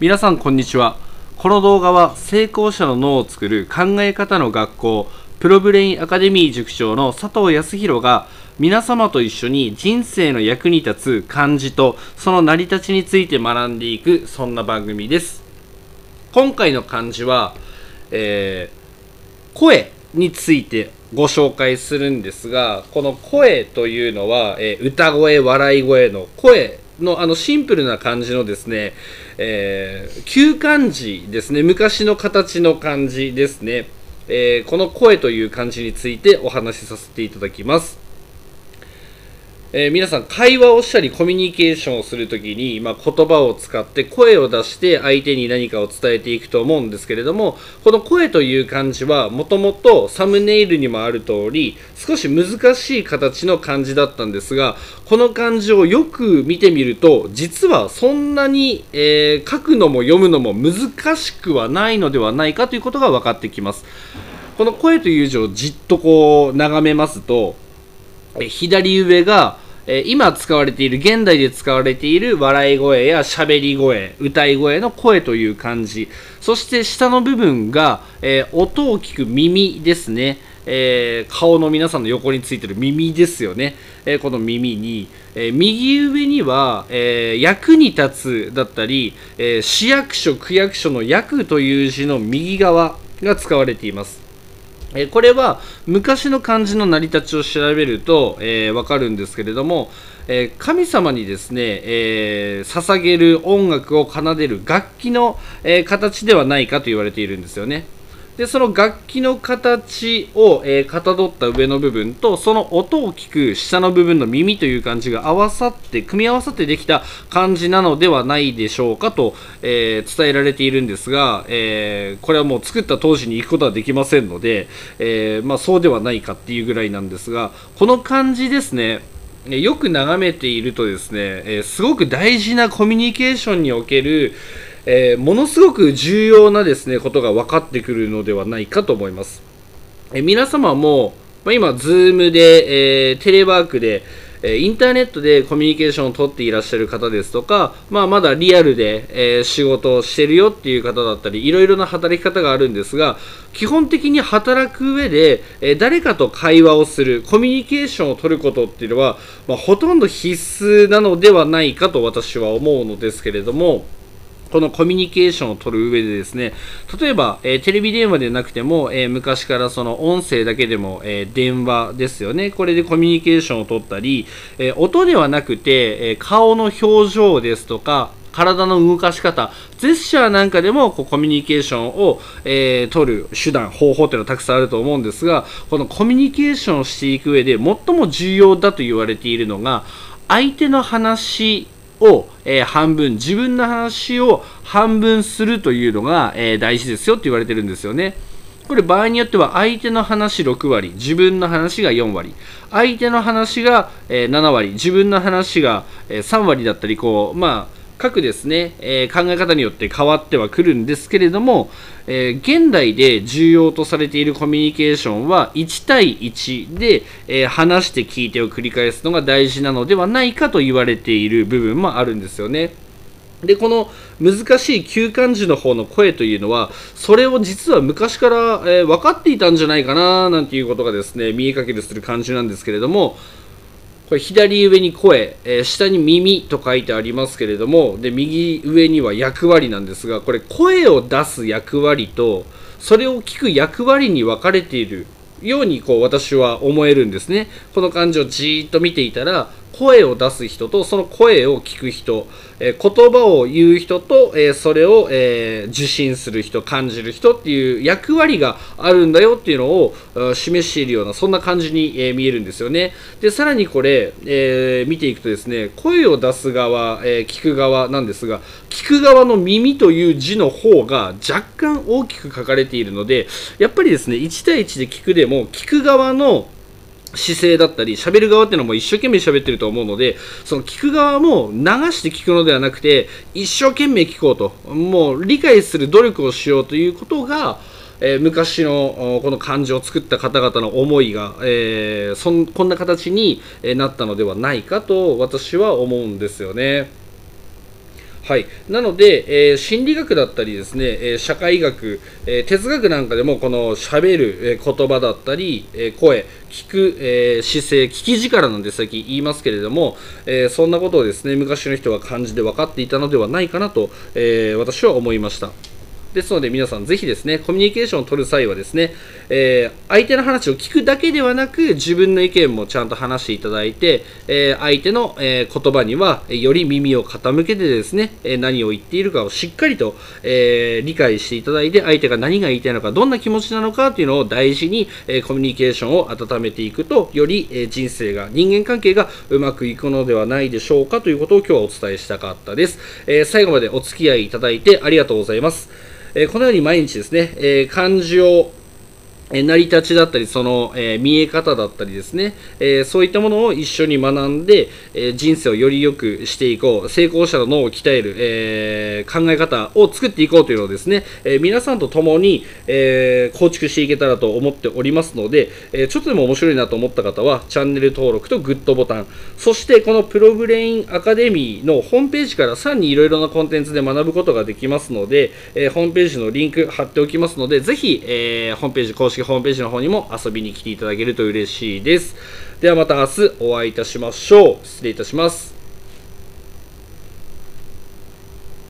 皆さんこんにちは。この動画は成功者の脳を作る考え方の学校プロブレインアカデミー塾長の佐藤康弘が皆様と一緒に人生の役に立つ漢字とその成り立ちについて学んでいくそんな番組です。今回の漢字は、えー、声についてご紹介するんですがこの声というのは、えー、歌声笑い声の声のあのシンプルな感じのですね、えー、旧漢字ですね。昔の形の漢字ですね、えー、この声という漢字についてお話しさせていただきます。えー、皆さん会話をしたりコミュニケーションをするときに、まあ、言葉を使って声を出して相手に何かを伝えていくと思うんですけれどもこの声という漢字はもともとサムネイルにもある通り少し難しい形の漢字だったんですがこの漢字をよく見てみると実はそんなに、えー、書くのも読むのも難しくはないのではないかということが分かってきます。この声という字をじっとこう眺めますと左上がえ今使われている現代で使われている笑い声や喋り声歌い声の声という感じ。そして下の部分が、え、音を聞く耳ですね、えー、顔の皆さんの横についてる耳ですよね、えー、この耳に、え右上には、え役に立つだったり、え市役所区役所の役という字の右側が使われています。えこれは昔の漢字の成り立ちを調べると、えー、分かるんですけれども、えー、神様にですね、えー、捧げる音楽を奏でる楽器の、え形ではないかと言われているんですよね。でその楽器の形を、えー、かたどった上の部分とその音を聞く下の部分の耳という感じが合わさって組み合わさってできた漢字なのではないでしょうかと、えー、伝えられているんですが、えー、これはもう作った当時に行くことはできませんので、えまあ、そうではないかっていうぐらいなんですがこの漢字ですねよく眺めているとですね、えすごく大事なコミュニケーションにおける、えー、ものすごく重要なですねことが分かってくるのではないかと思います。えー、皆様も、まあ、今、Zoom で、えー、テレワークで、えインターネットでコミュニケーションをとっていらっしゃる方ですとか、まあ、まだリアルで、え仕事をしてるよっていう方だったりいろいろな働き方があるんですが基本的に働く上で、え誰かと会話をするコミュニケーションを取ることっていうのは、まあ、ほとんど必須なのではないかと私は思うのですけれども。このコミュニケーションを取る上でですね、例えば、えー、テレビ電話でなくても、えー、昔からその音声だけでも、えー、電話ですよね。これでコミュニケーションを取ったり、え音ではなくて、え顔の表情ですとか、体の動かし方、ジェスチャーなんかでもこうコミュニケーションを、えー、取る手段、方法っていうのはたくさんあると思うんですが、このコミュニケーションをしていく上で最も重要だと言われているのが、相手の話を、えー、半分、自分の話を半分するというのが、えー、大事ですよって言われてるんですよね。これ場合によっては相手の話6割、自分の話が4割、相手の話が、7割、自分の話が、3割だったり、こう、まあ、各ですね、えー、考え方によって変わってはくるんですけれども、えー、現代で重要とされているコミュニケーションは1対1で、えー、話して聞いてを繰り返すのが大事なのではないかと言われている部分もあるんですよね。で、この難しい旧漢字の方の声というのは、それを実は昔から、え、分かっていたんじゃないかな、なんていうことがですね、見えかけるする漢字なんですけれども、これ左上に声、えー、下に耳と書いてありますけれどもで右上には役割なんですがこれ声を出す役割とそれを聞く役割に分かれているようにこう私は思えるんですね。この漢字をじーっと見ていたら声を出す人とその声を聞く人、え、言葉を言う人と、え、それを、え、受信する人感じる人っていう役割があるんだよっていうのを示しているようなそんな感じに、え見えるんですよね。でさらにこれ、え見ていくとですね声を出す側、え聞く側なんですが聞く側の耳という字の方が若干大きく書かれているのでやっぱりですね1対1で聞くでも聞く側の姿勢だったり喋る側っていうのも一生懸命喋ってると思うのでその聞く側も流して聞くのではなくて一生懸命聞こうともう理解する努力をしようということが、えー、昔のこの漢字を作った方々の思いが、えー、そんこんな形になったのではないかと私は思うんですよね。はい、なので、えー、心理学だったりですね、えー、社会学、えー、哲学なんかでもこのしゃべる、え言葉だったり、え声聞く、え姿勢聞き力なんて先言いますけれども、えそんなことをですね昔の人は漢字で分かっていたのではないかなと、え私は思いました。ですので皆さんぜひですね、コミュニケーションを取る際はですね、えー、相手の話を聞くだけではなく、自分の意見もちゃんと話していただいて、えー、相手の、えー、言葉にはより耳を傾けてですね、え何を言っているかをしっかりと、え理解していただいて、相手が何が言いたいのか、どんな気持ちなのかというのを大事に、えコミュニケーションを温めていくと、より、え人生が、人間関係がうまくいくのではないでしょうかということを今日はお伝えしたかったです。え最後までお付き合いいただいてありがとうございます。えこのように毎日ですね、え漢字を成り立ちだったり、その、えー、見え方だったりですね、えー、そういったものを一緒に学んで、えー、人生をより良くしていこう、成功者の脳を鍛える、え考え方を作っていこうというのをですね、え皆さんと共に、え構築していけたらと思っておりますので、えちょっとでも面白いなと思った方は、チャンネル登録とグッドボタン、そしてこのプロブレインアカデミーのホームページからさらにいろいろなコンテンツで学ぶことができますので、えホームページのリンク貼っておきますので、ぜひ、えホームページ公式式ホームページの方にも遊びに来ていただけると嬉しいです。ではまた明日お会いいたしましょう。失礼いたします。